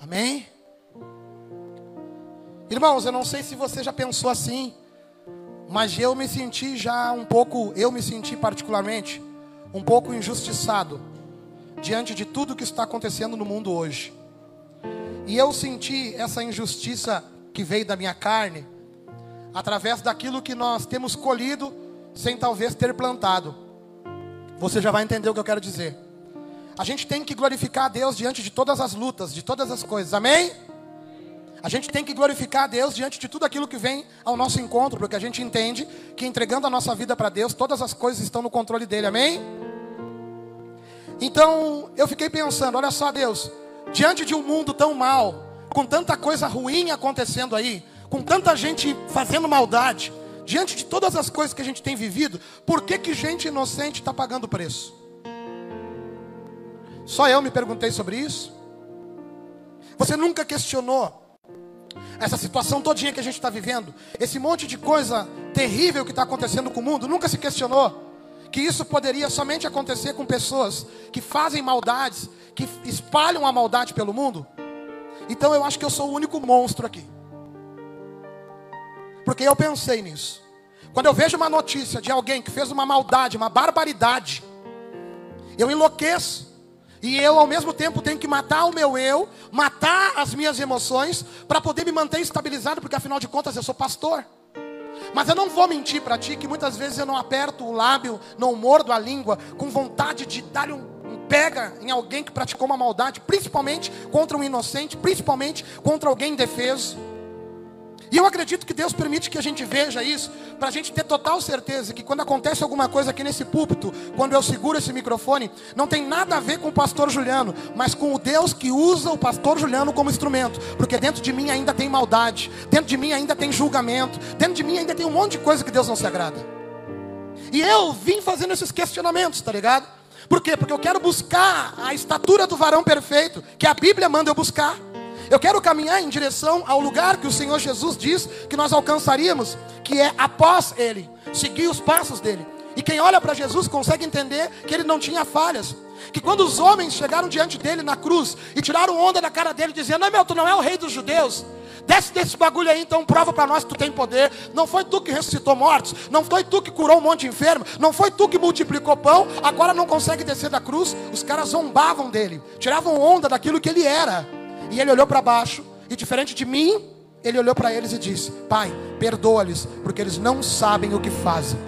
Amém? Irmãos, eu não sei se você já pensou assim, mas eu me senti já um pouco, eu me senti particularmente, um pouco injustiçado diante de tudo que está acontecendo no mundo hoje. E eu senti essa injustiça que veio da minha carne, através daquilo que nós temos colhido, sem talvez ter plantado. Você já vai entender o que eu quero dizer. A gente tem que glorificar a Deus diante de todas as lutas, de todas as coisas, amém? A gente tem que glorificar a Deus diante de tudo aquilo que vem ao nosso encontro, porque a gente entende que entregando a nossa vida para Deus, todas as coisas estão no controle dele, amém? Então, eu fiquei pensando, olha só, Deus, diante de um mundo tão mal, com tanta coisa ruim acontecendo aí, com tanta gente fazendo maldade, diante de todas as coisas que a gente tem vivido, por que que gente inocente está pagando preço? Só eu me perguntei sobre isso. Você nunca questionou essa situação todinha que a gente está vivendo, esse monte de coisa terrível que está acontecendo com o mundo, nunca se questionou que isso poderia somente acontecer com pessoas que fazem maldades, que espalham a maldade pelo mundo? Então eu acho que eu sou o único monstro aqui. Porque eu pensei nisso. Quando eu vejo uma notícia de alguém que fez uma maldade, uma barbaridade, eu enlouqueço. E eu, ao mesmo tempo, tenho que matar o meu eu, matar as minhas emoções, para poder me manter estabilizado, porque afinal de contas eu sou pastor. Mas eu não vou mentir para ti que muitas vezes eu não aperto o lábio, não mordo a língua, com vontade de dar um, pega em alguém que praticou uma maldade, principalmente contra um inocente, principalmente contra alguém indefeso. E eu acredito que Deus permite que a gente veja isso, para a gente ter total certeza que quando acontece alguma coisa aqui nesse púlpito, quando eu seguro esse microfone, não tem nada a ver com o pastor Juliano, mas com o Deus que usa o pastor Juliano como instrumento, porque dentro de mim ainda tem maldade, dentro de mim ainda tem julgamento, dentro de mim ainda tem um monte de coisa que Deus não se agrada. E eu vim fazendo esses questionamentos, tá ligado? Por quê? Porque eu quero buscar a estatura do varão perfeito, que a Bíblia manda eu buscar. Eu quero caminhar em direção ao lugar que o Senhor Jesus diz que nós alcançaríamos, que é após Ele, seguir os passos dele. E quem olha para Jesus consegue entender que ele não tinha falhas. Que quando os homens chegaram diante dele na cruz e tiraram onda da cara dele, dizendo: Não, meu, tu não é o rei dos judeus. Desce desse bagulho aí, então prova para nós que tu tem poder. Não foi tu que ressuscitou mortos, não foi tu que curou um monte de enfermo, não foi tu que multiplicou pão, agora não consegue descer da cruz. Os caras zombavam dele, tiravam onda daquilo que ele era. E ele olhou para baixo, e diferente de mim, ele olhou para eles e disse: Pai, perdoa-lhes, porque eles não sabem o que fazem.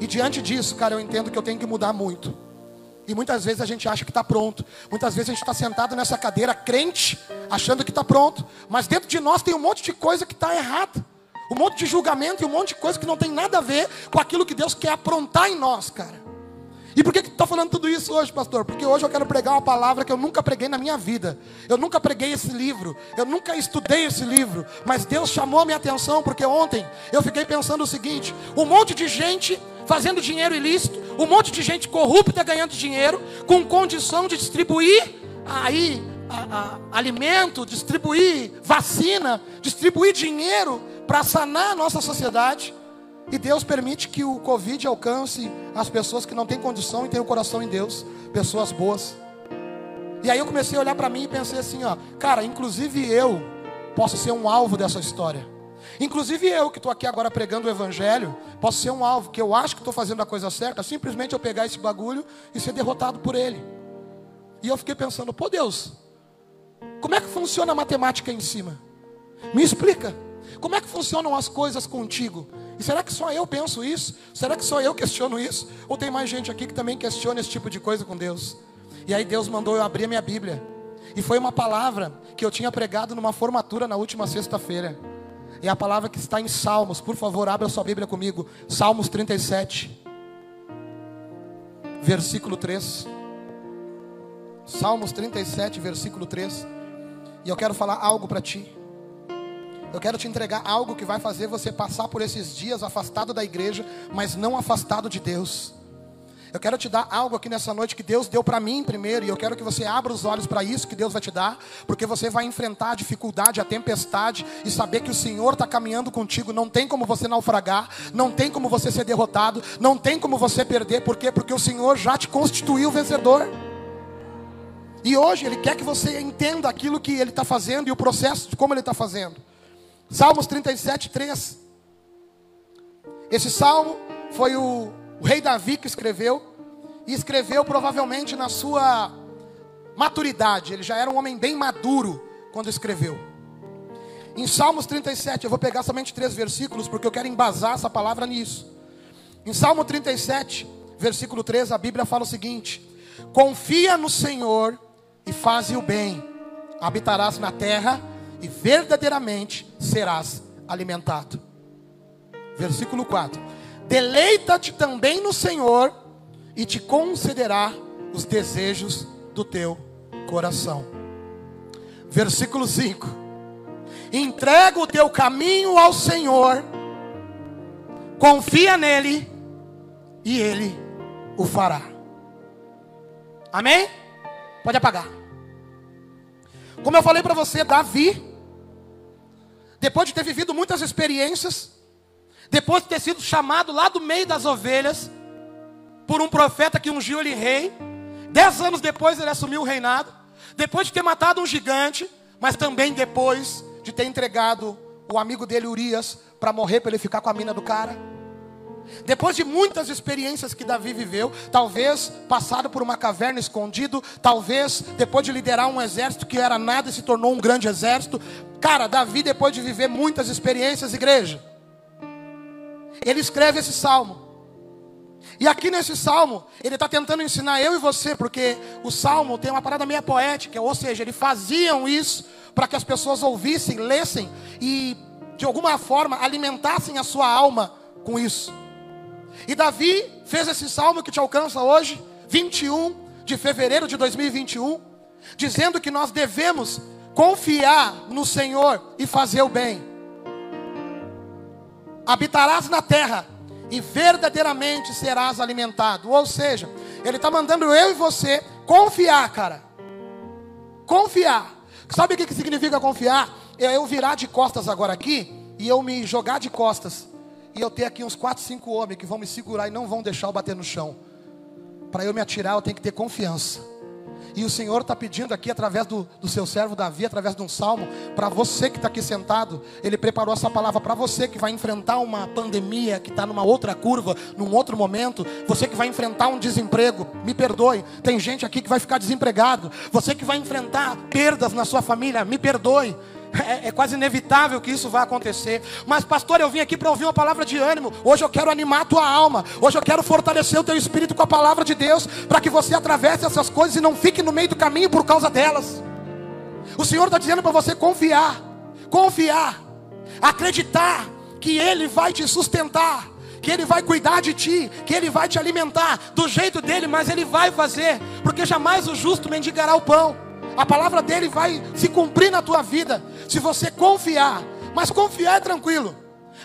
E diante disso, cara, eu entendo que eu tenho que mudar muito. E muitas vezes a gente acha que está pronto. Muitas vezes a gente está sentado nessa cadeira crente, achando que está pronto. Mas dentro de nós tem um monte de coisa que está errada. Um monte de julgamento e um monte de coisa que não tem nada a ver com aquilo que Deus quer aprontar em nós, cara. E por que está falando tudo isso hoje, pastor? Porque hoje eu quero pregar uma palavra que eu nunca preguei na minha vida. Eu nunca preguei esse livro. Eu nunca estudei esse livro. Mas Deus chamou a minha atenção porque ontem eu fiquei pensando o seguinte: um monte de gente fazendo dinheiro ilícito, um monte de gente corrupta ganhando dinheiro, com condição de distribuir aí a, a, alimento, distribuir vacina, distribuir dinheiro para sanar a nossa sociedade. E Deus permite que o Covid alcance as pessoas que não têm condição e têm o coração em Deus, pessoas boas. E aí eu comecei a olhar para mim e pensei assim, ó, cara, inclusive eu posso ser um alvo dessa história. Inclusive eu que estou aqui agora pregando o evangelho, posso ser um alvo, que eu acho que estou fazendo a coisa certa, simplesmente eu pegar esse bagulho e ser derrotado por ele. E eu fiquei pensando, pô Deus, como é que funciona a matemática em cima? Me explica. Como é que funcionam as coisas contigo? E será que só eu penso isso? Será que só eu questiono isso? Ou tem mais gente aqui que também questiona esse tipo de coisa com Deus? E aí Deus mandou eu abrir a minha Bíblia. E foi uma palavra que eu tinha pregado numa formatura na última sexta-feira. E a palavra que está em Salmos, por favor, abra sua Bíblia comigo. Salmos 37, versículo 3. Salmos 37, versículo 3. E eu quero falar algo para ti. Eu quero te entregar algo que vai fazer você passar por esses dias afastado da igreja, mas não afastado de Deus. Eu quero te dar algo aqui nessa noite que Deus deu para mim primeiro, e eu quero que você abra os olhos para isso que Deus vai te dar, porque você vai enfrentar a dificuldade, a tempestade, e saber que o Senhor está caminhando contigo. Não tem como você naufragar, não tem como você ser derrotado, não tem como você perder, por quê? Porque o Senhor já te constituiu vencedor. E hoje Ele quer que você entenda aquilo que Ele está fazendo e o processo de como Ele está fazendo. Salmos 37, 3. Esse salmo foi o, o rei Davi que escreveu, e escreveu provavelmente na sua maturidade. Ele já era um homem bem maduro quando escreveu. Em Salmos 37, eu vou pegar somente três versículos, porque eu quero embasar essa palavra nisso. Em Salmo 37, versículo 3, a Bíblia fala o seguinte: Confia no Senhor e faze o bem, habitarás na terra e verdadeiramente serás alimentado. Versículo 4: Deleita-te também no Senhor e te concederá os desejos do teu coração. Versículo 5: Entrega o teu caminho ao Senhor, confia nele e ele o fará. Amém? Pode apagar. Como eu falei para você, Davi, depois de ter vivido muitas experiências, depois de ter sido chamado lá do meio das ovelhas, por um profeta que ungiu ele rei, dez anos depois ele assumiu o reinado, depois de ter matado um gigante, mas também depois de ter entregado o amigo dele, Urias, para morrer, para ele ficar com a mina do cara. Depois de muitas experiências que Davi viveu, talvez passado por uma caverna escondido, talvez depois de liderar um exército que era nada e se tornou um grande exército. Cara, Davi, depois de viver muitas experiências, igreja, ele escreve esse salmo. E aqui nesse salmo, ele está tentando ensinar eu e você, porque o salmo tem uma parada meio poética, ou seja, eles faziam isso para que as pessoas ouvissem, lessem e de alguma forma alimentassem a sua alma com isso. E Davi fez esse salmo que te alcança hoje, 21 de fevereiro de 2021, dizendo que nós devemos confiar no Senhor e fazer o bem. Habitarás na terra e verdadeiramente serás alimentado. Ou seja, Ele está mandando eu e você confiar, cara. Confiar. Sabe o que significa confiar? É eu virar de costas agora aqui e eu me jogar de costas e eu ter aqui uns 4, 5 homens que vão me segurar e não vão deixar eu bater no chão. Para eu me atirar, eu tenho que ter confiança. E o Senhor está pedindo aqui, através do, do seu servo Davi, através de um salmo, para você que está aqui sentado, ele preparou essa palavra para você que vai enfrentar uma pandemia, que está numa outra curva, num outro momento, você que vai enfrentar um desemprego, me perdoe, tem gente aqui que vai ficar desempregado, você que vai enfrentar perdas na sua família, me perdoe. É, é, quase inevitável que isso vá acontecer. Mas, pastor, eu vim aqui para ouvir uma palavra de ânimo. Hoje eu quero animar a tua alma. Hoje eu quero fortalecer o teu espírito com a palavra de Deus. Para que você atravesse essas coisas e não fique no meio do caminho por causa delas. O Senhor está dizendo para você confiar. Confiar. Acreditar que Ele vai te sustentar. Que Ele vai cuidar de ti. Que Ele vai te alimentar do jeito dele. Mas Ele vai fazer. Porque jamais o justo mendigará o pão. A palavra dele vai se cumprir na tua vida se você confiar. Mas confiar é tranquilo.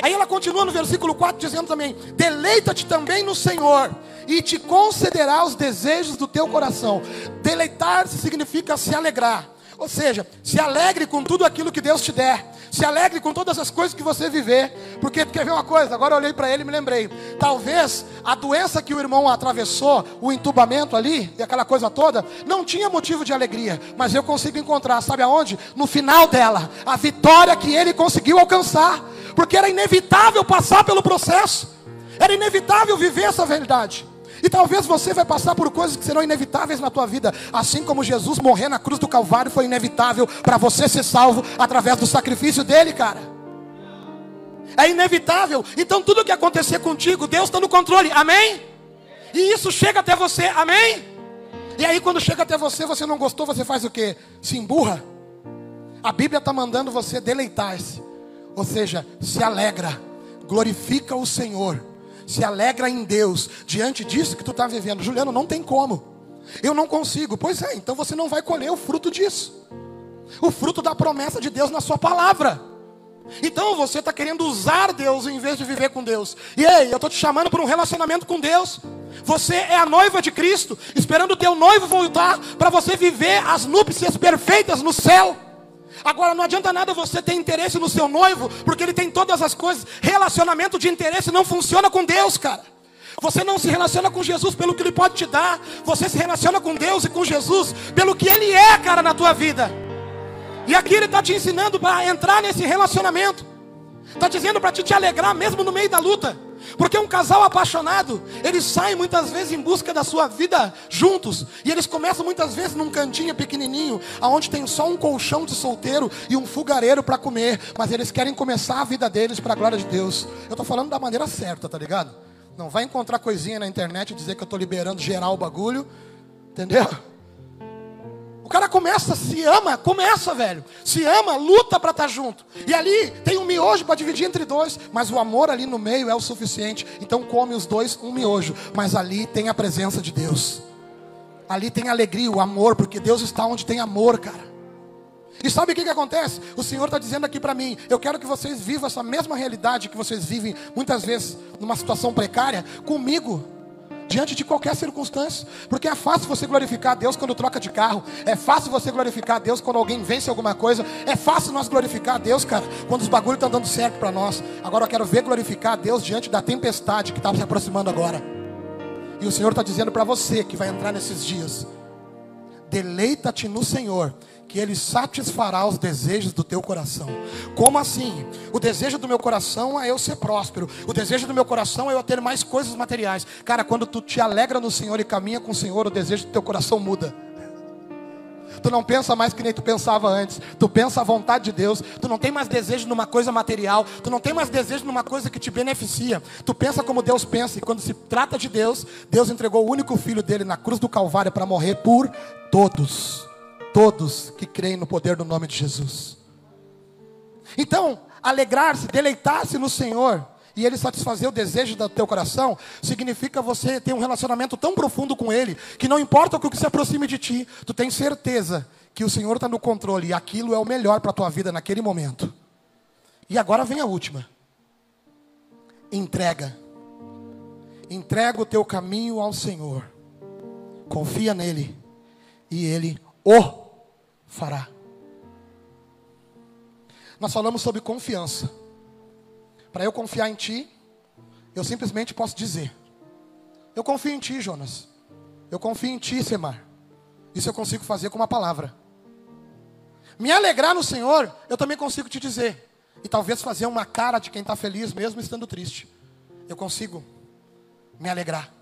Aí ela continua no versículo 4 dizendo também: Deleita-te também no Senhor, e te concederá os desejos do teu coração. Deleitar-se significa se alegrar. Ou seja, se alegre com tudo aquilo que Deus te der. Se alegre com todas as coisas que você viver. Porque quer ver uma coisa? Agora eu olhei para ele e me lembrei. Talvez a doença que o irmão atravessou, o entubamento ali, e aquela coisa toda, não tinha motivo de alegria. Mas eu consigo encontrar, sabe aonde? No final dela, a vitória que ele conseguiu alcançar. Porque era inevitável passar pelo processo. Era inevitável viver essa verdade. E talvez você vai passar por coisas que serão inevitáveis na tua vida, assim como Jesus morrer na cruz do Calvário foi inevitável para você ser salvo através do sacrifício dele, cara. É inevitável. Então tudo que acontecer contigo, Deus está no controle. Amém? E isso chega até você. Amém? E aí quando chega até você, você não gostou, você faz o quê? Se emburra. A Bíblia está mandando você deleitar-se. Ou seja, se alegra, glorifica o Senhor se alegra em Deus diante disso que tu está vivendo. Juliano, não tem como. Eu não consigo. Pois é, então você não vai colher o fruto disso. O fruto da promessa de Deus na sua palavra. Então você está querendo usar Deus em vez de viver com Deus. E aí, eu estou te chamando para um relacionamento com Deus. Você é a noiva de Cristo, esperando o teu noivo voltar para você viver as núpcias perfeitas no céu. Agora não adianta nada você ter interesse no seu noivo, porque ele tem todas as coisas. Relacionamento de interesse não funciona com Deus, cara. Você não se relaciona com Jesus pelo que Ele pode te dar. Você se relaciona com Deus e com Jesus pelo que Ele é, cara, na tua vida. E aqui Ele está te ensinando para entrar nesse relacionamento. Está dizendo para te, te alegrar mesmo no meio da luta. Porque um casal apaixonado, eles saem muitas vezes em busca da sua vida juntos. E eles começam muitas vezes num cantinho pequenininho, aonde tem só um colchão de solteiro e um fogareiro para comer. Mas eles querem começar a vida deles para a glória de Deus. Eu estou falando da maneira certa, tá ligado? Não vai encontrar coisinha na internet e dizer que eu estou liberando geral o bagulho. Entendeu? O cara começa, se ama, começa, velho. Se ama, luta para estar tá junto. E ali tem um miojo para dividir entre dois, mas o amor ali no meio é o suficiente. Então come os dois um miojo, mas ali tem a presença de Deus. Ali tem alegria, o amor, porque Deus está onde tem amor, cara. E sabe o que, que acontece? O Senhor está dizendo aqui para mim: eu quero que vocês vivam essa mesma realidade que vocês vivem muitas vezes numa situação precária comigo diante de qualquer circunstância. Porque é fácil você glorificar Deus quando troca de carro. É fácil você glorificar Deus quando alguém vence alguma coisa. É fácil nós glorificar Deus, cara, quando os bagulhos estão dando certo para nós. Agora eu quero ver glorificar Deus diante da tempestade que está se aproximando agora. E o Senhor está dizendo para você que vai entrar nesses dias: deleita-te no Senhor que Ele satisfará os desejos do teu coração. Como assim? O desejo do meu coração é eu ser próspero. O desejo do meu coração é eu ter mais coisas materiais. Cara, quando tu te alegra no Senhor e caminha com o Senhor, o desejo do teu coração muda. Tu não pensa mais que nem tu pensava antes. Tu pensa a vontade de Deus. Tu não tem mais desejo numa coisa material. Tu não tem mais desejo numa coisa que te beneficia. Tu pensa como Deus pensa. E quando se trata de Deus, Deus entregou o único filho dele na cruz do Calvário para morrer por todos todos que creem no poder do nome de Jesus. Então, alegrar-se, deleitar-se no Senhor e Ele satisfazer o desejo do teu coração, significa você ter um relacionamento tão profundo com Ele, que não importa o que se aproxime de ti, tu tens certeza que o Senhor está no controle e aquilo é o melhor para a tua vida naquele momento. E agora vem a última: entrega. Entrega o teu caminho ao Senhor, confia nele, e Ele o fará. Nós falamos sobre confiança. Para eu confiar em ti, eu simplesmente posso dizer: Eu confio em ti, Jonas. Eu confio em ti, Semar. Isso eu consigo fazer com uma palavra. Me alegrar no Senhor, eu também consigo te dizer. E talvez fazer uma cara de quem está feliz, mesmo estando triste. Eu consigo me alegrar.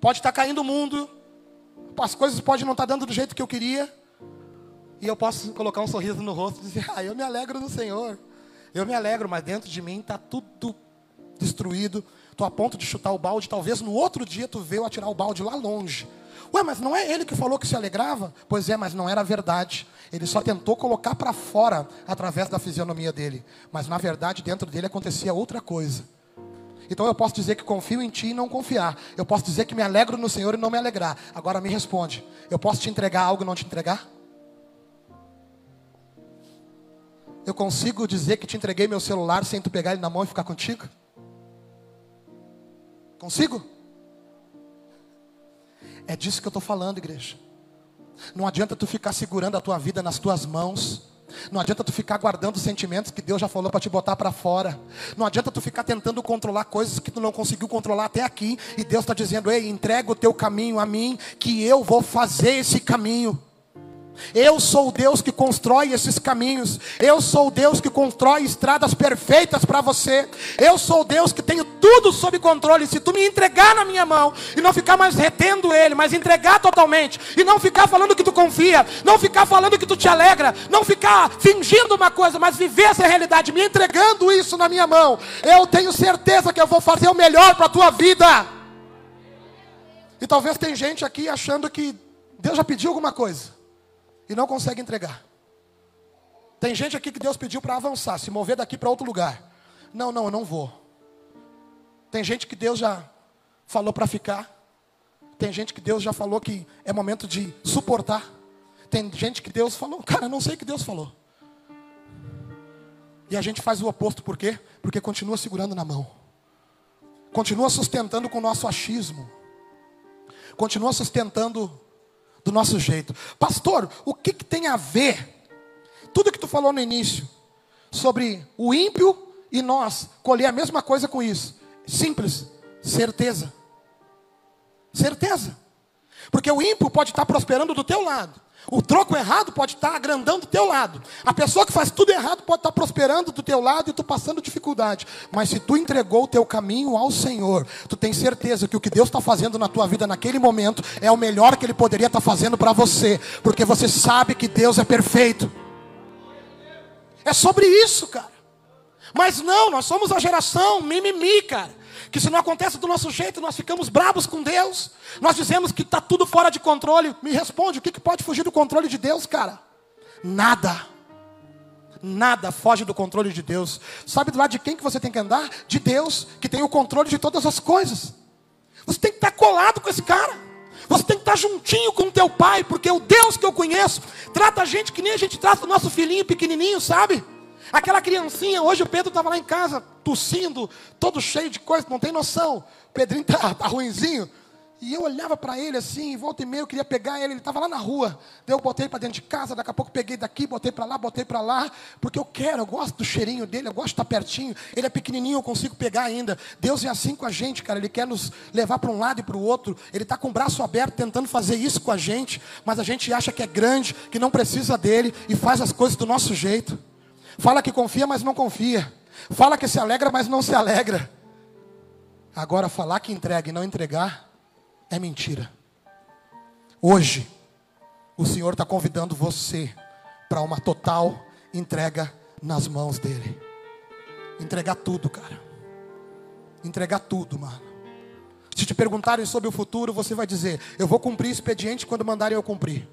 Pode estar tá caindo o mundo, as coisas podem não estar tá dando do jeito que eu queria, e eu posso colocar um sorriso no rosto e dizer: Ah, eu me alegro no Senhor. Eu me alegro, mas dentro de mim está tudo destruído. Estou a ponto de chutar o balde. Talvez no outro dia tu veio atirar o balde lá longe. Ué, mas não é ele que falou que se alegrava? Pois é, mas não era verdade. Ele só tentou colocar para fora através da fisionomia dele. Mas na verdade, dentro dele acontecia outra coisa. Então eu posso dizer que confio em ti e não confiar. Eu posso dizer que me alegro no Senhor e não me alegrar. Agora me responde: eu posso te entregar algo e não te entregar? Eu consigo dizer que te entreguei meu celular sem tu pegar ele na mão e ficar contigo? Consigo? É disso que eu estou falando, igreja. Não adianta tu ficar segurando a tua vida nas tuas mãos. Não adianta tu ficar guardando os sentimentos que Deus já falou para te botar para fora. Não adianta tu ficar tentando controlar coisas que tu não conseguiu controlar até aqui. E Deus está dizendo: Ei, entrega o teu caminho a mim, que eu vou fazer esse caminho. Eu sou o Deus que constrói esses caminhos. Eu sou o Deus que constrói estradas perfeitas para você. Eu sou o Deus que tenho tudo sob controle. Se tu me entregar na minha mão e não ficar mais retendo ele, mas entregar totalmente e não ficar falando que tu confia, não ficar falando que tu te alegra, não ficar fingindo uma coisa, mas viver essa realidade, me entregando isso na minha mão, eu tenho certeza que eu vou fazer o melhor para a tua vida. E talvez tem gente aqui achando que Deus já pediu alguma coisa e não consegue entregar. Tem gente aqui que Deus pediu para avançar, se mover daqui para outro lugar. Não, não, eu não vou. Tem gente que Deus já falou para ficar. Tem gente que Deus já falou que é momento de suportar. Tem gente que Deus falou, cara, eu não sei o que Deus falou. E a gente faz o oposto, por quê? Porque continua segurando na mão. Continua sustentando com o nosso achismo. Continua sustentando do nosso jeito. Pastor, o que, que tem a ver tudo que tu falou no início sobre o ímpio e nós colher a mesma coisa com isso? Simples. Certeza. Certeza. Porque o ímpio pode estar prosperando do teu lado. O troco errado pode estar agrandando do teu lado. A pessoa que faz tudo errado pode estar prosperando do teu lado e tu passando dificuldade. Mas se tu entregou o teu caminho ao Senhor, tu tem certeza que o que Deus está fazendo na tua vida naquele momento é o melhor que Ele poderia estar fazendo para você. Porque você sabe que Deus é perfeito. É sobre isso, cara. Mas não, nós somos a geração mimimi, cara que se não acontece do nosso jeito, nós ficamos bravos com Deus. Nós dizemos que está tudo fora de controle. Me responde, o que, que pode fugir do controle de Deus, cara? Nada. Nada foge do controle de Deus. Sabe do lado de quem que você tem que andar? De Deus, que tem o controle de todas as coisas. Você tem que estar colado com esse cara. Você tem que estar juntinho com o teu pai, porque o Deus que eu conheço trata a gente que nem a gente trata o nosso filhinho pequenininho, sabe? Aquela criancinha, hoje o Pedro estava lá em casa, tossindo, todo cheio de coisa, não tem noção. O Pedrinho tá, tá ruinzinho. E eu olhava para ele assim, volta e meia, eu queria pegar ele, ele estava lá na rua. Daí eu botei para dentro de casa, daqui a pouco peguei daqui, botei para lá, botei para lá, porque eu quero, eu gosto do cheirinho dele, eu gosto de estar pertinho. Ele é pequenininho, eu consigo pegar ainda. Deus é assim com a gente, cara, ele quer nos levar para um lado e para o outro. Ele está com o braço aberto tentando fazer isso com a gente, mas a gente acha que é grande, que não precisa dele e faz as coisas do nosso jeito. Fala que confia, mas não confia. Fala que se alegra, mas não se alegra. Agora, falar que entrega e não entregar é mentira. Hoje, o Senhor está convidando você para uma total entrega nas mãos dEle. Entregar tudo, cara. Entregar tudo, mano. Se te perguntarem sobre o futuro, você vai dizer: Eu vou cumprir expediente quando mandarem eu cumprir.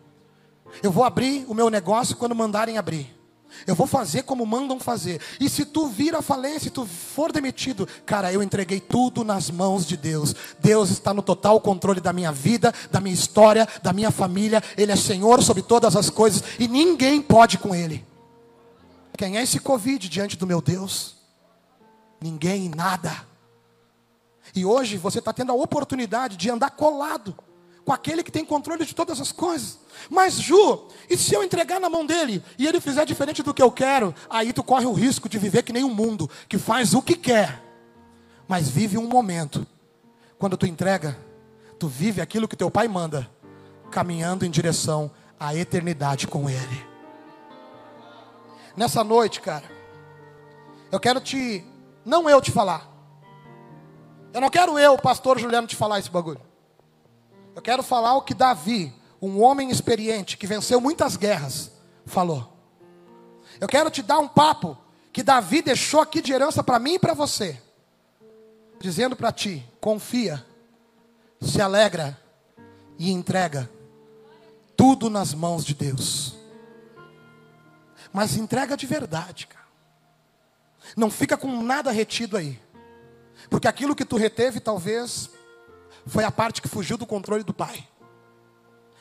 Eu vou abrir o meu negócio quando mandarem abrir. Eu vou fazer como mandam fazer. E se tu vir a falência, se tu for demitido, cara, eu entreguei tudo nas mãos de Deus. Deus está no total controle da minha vida, da minha história, da minha família. Ele é Senhor sobre todas as coisas e ninguém pode com ele. Quem é esse Covid diante do meu Deus? Ninguém, nada. E hoje você está tendo a oportunidade de andar colado com aquele que tem controle de todas as coisas. Mas Ju, e se eu entregar na mão dele e ele fizer diferente do que eu quero, aí tu corre o risco de viver que nem um mundo que faz o que quer, mas vive um momento. Quando tu entrega, tu vive aquilo que teu pai manda, caminhando em direção à eternidade com ele. Nessa noite, cara, eu quero te, não eu te falar. Eu não quero eu, pastor Juliano, te falar esse bagulho. Eu quero falar o que Davi, um homem experiente que venceu muitas guerras, falou. Eu quero te dar um papo que Davi deixou aqui de herança para mim e para você, dizendo para ti: confia, se alegra e entrega tudo nas mãos de Deus. Mas entrega de verdade, cara. Não fica com nada retido aí. Porque aquilo que tu reteve talvez foi a parte que fugiu do controle do pai.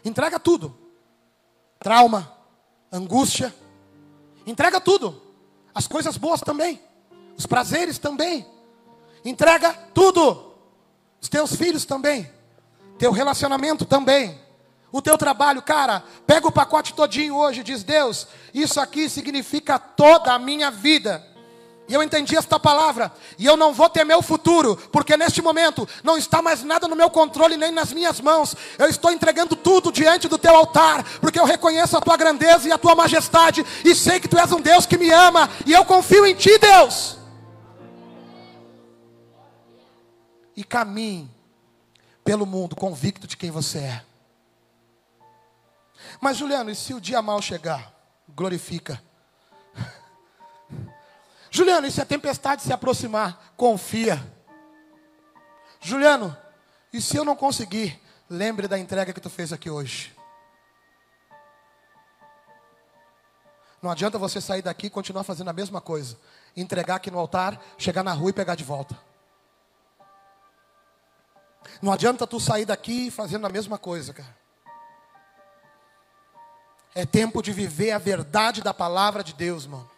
Entrega tudo. Trauma, angústia. Entrega tudo. As coisas boas também. Os prazeres também. Entrega tudo. Os teus filhos também. Teu relacionamento também. O teu trabalho, cara, pega o pacote todinho hoje diz: Deus, isso aqui significa toda a minha vida. E eu entendi esta palavra, e eu não vou temer o futuro, porque neste momento não está mais nada no meu controle nem nas minhas mãos. Eu estou entregando tudo diante do teu altar, porque eu reconheço a tua grandeza e a tua majestade, e sei que tu és um Deus que me ama, e eu confio em ti, Deus. E caminhe pelo mundo convicto de quem você é. Mas Juliano, e se o dia mal chegar? Glorifica. Juliano, e se a tempestade se aproximar? Confia. Juliano, e se eu não conseguir? Lembre da entrega que tu fez aqui hoje. Não adianta você sair daqui e continuar fazendo a mesma coisa. Entregar aqui no altar, chegar na rua e pegar de volta. Não adianta tu sair daqui fazendo a mesma coisa, cara. É tempo de viver a verdade da palavra de Deus, mano.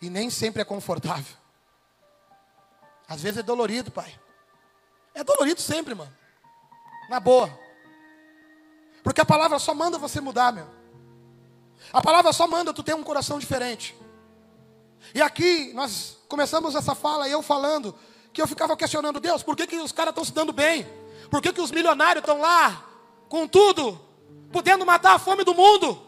E nem sempre é confortável. Às vezes é dolorido, pai. É dolorido sempre, mano. Na boa. Porque a palavra só manda você mudar, meu. A palavra só manda tu ter um coração diferente. E aqui nós começamos essa fala, eu falando que eu ficava questionando Deus, por que, que os caras estão se dando bem? Por que, que os milionários estão lá com tudo, podendo matar a fome do mundo?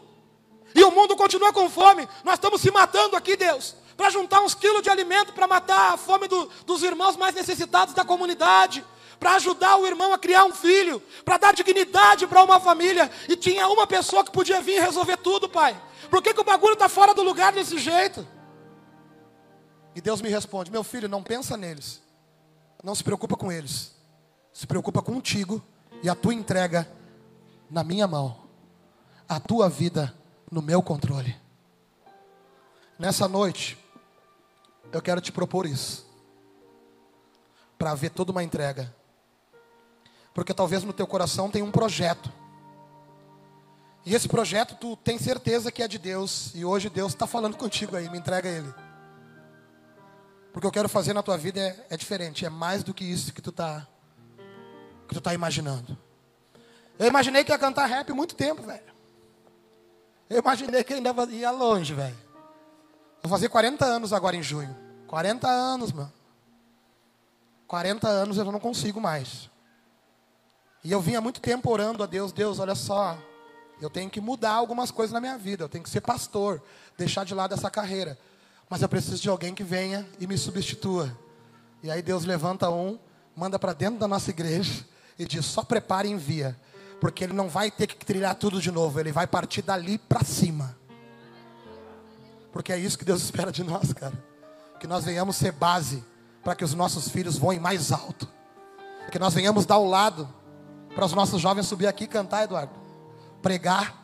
E o mundo continua com fome. Nós estamos se matando aqui, Deus, para juntar uns quilos de alimento para matar a fome do, dos irmãos mais necessitados da comunidade, para ajudar o irmão a criar um filho, para dar dignidade para uma família. E tinha uma pessoa que podia vir resolver tudo, Pai. Por que, que o bagulho está fora do lugar desse jeito? E Deus me responde: Meu filho, não pensa neles. Não se preocupa com eles. Se preocupa contigo e a tua entrega na minha mão. A tua vida no meu controle. Nessa noite, eu quero te propor isso. Para ver toda uma entrega. Porque talvez no teu coração tenha um projeto. E esse projeto tu tem certeza que é de Deus. E hoje Deus está falando contigo aí, me entrega ele. Porque eu quero fazer na tua vida é, é diferente, é mais do que isso que tu está que tu tá imaginando. Eu imaginei que ia cantar rap muito tempo, velho. Eu imaginei que ainda ia longe, velho. Vou fazer 40 anos agora em junho. 40 anos, mano. 40 anos eu não consigo mais. E eu vinha muito tempo orando a Deus, Deus, olha só, eu tenho que mudar algumas coisas na minha vida, eu tenho que ser pastor, deixar de lado essa carreira. Mas eu preciso de alguém que venha e me substitua. E aí Deus levanta um, manda para dentro da nossa igreja e diz: só prepare e envia porque ele não vai ter que trilhar tudo de novo, ele vai partir dali para cima. Porque é isso que Deus espera de nós, cara. Que nós venhamos ser base para que os nossos filhos voem mais alto. Que nós venhamos dar o lado para os nossos jovens subir aqui e cantar, Eduardo. Pregar.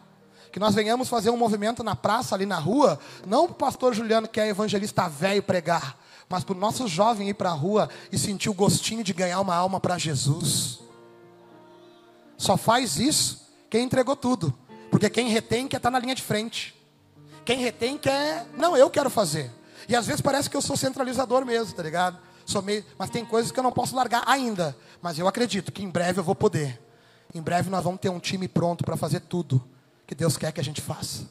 Que nós venhamos fazer um movimento na praça, ali na rua, não para o pastor Juliano, que é evangelista velho, pregar, mas para o nosso jovem ir para a rua e sentir o gostinho de ganhar uma alma para Jesus. Só faz isso quem entregou tudo. Porque quem retém quer estar na linha de frente. Quem retém quer. Não, eu quero fazer. E às vezes parece que eu sou centralizador mesmo, tá ligado? Sou meio... Mas tem coisas que eu não posso largar ainda. Mas eu acredito que em breve eu vou poder. Em breve nós vamos ter um time pronto para fazer tudo que Deus quer que a gente faça.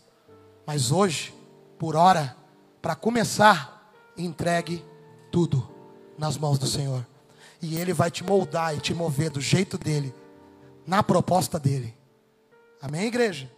Mas hoje, por hora, para começar, entregue tudo nas mãos do Senhor. E Ele vai te moldar e te mover do jeito dele na proposta dele. Amém, igreja?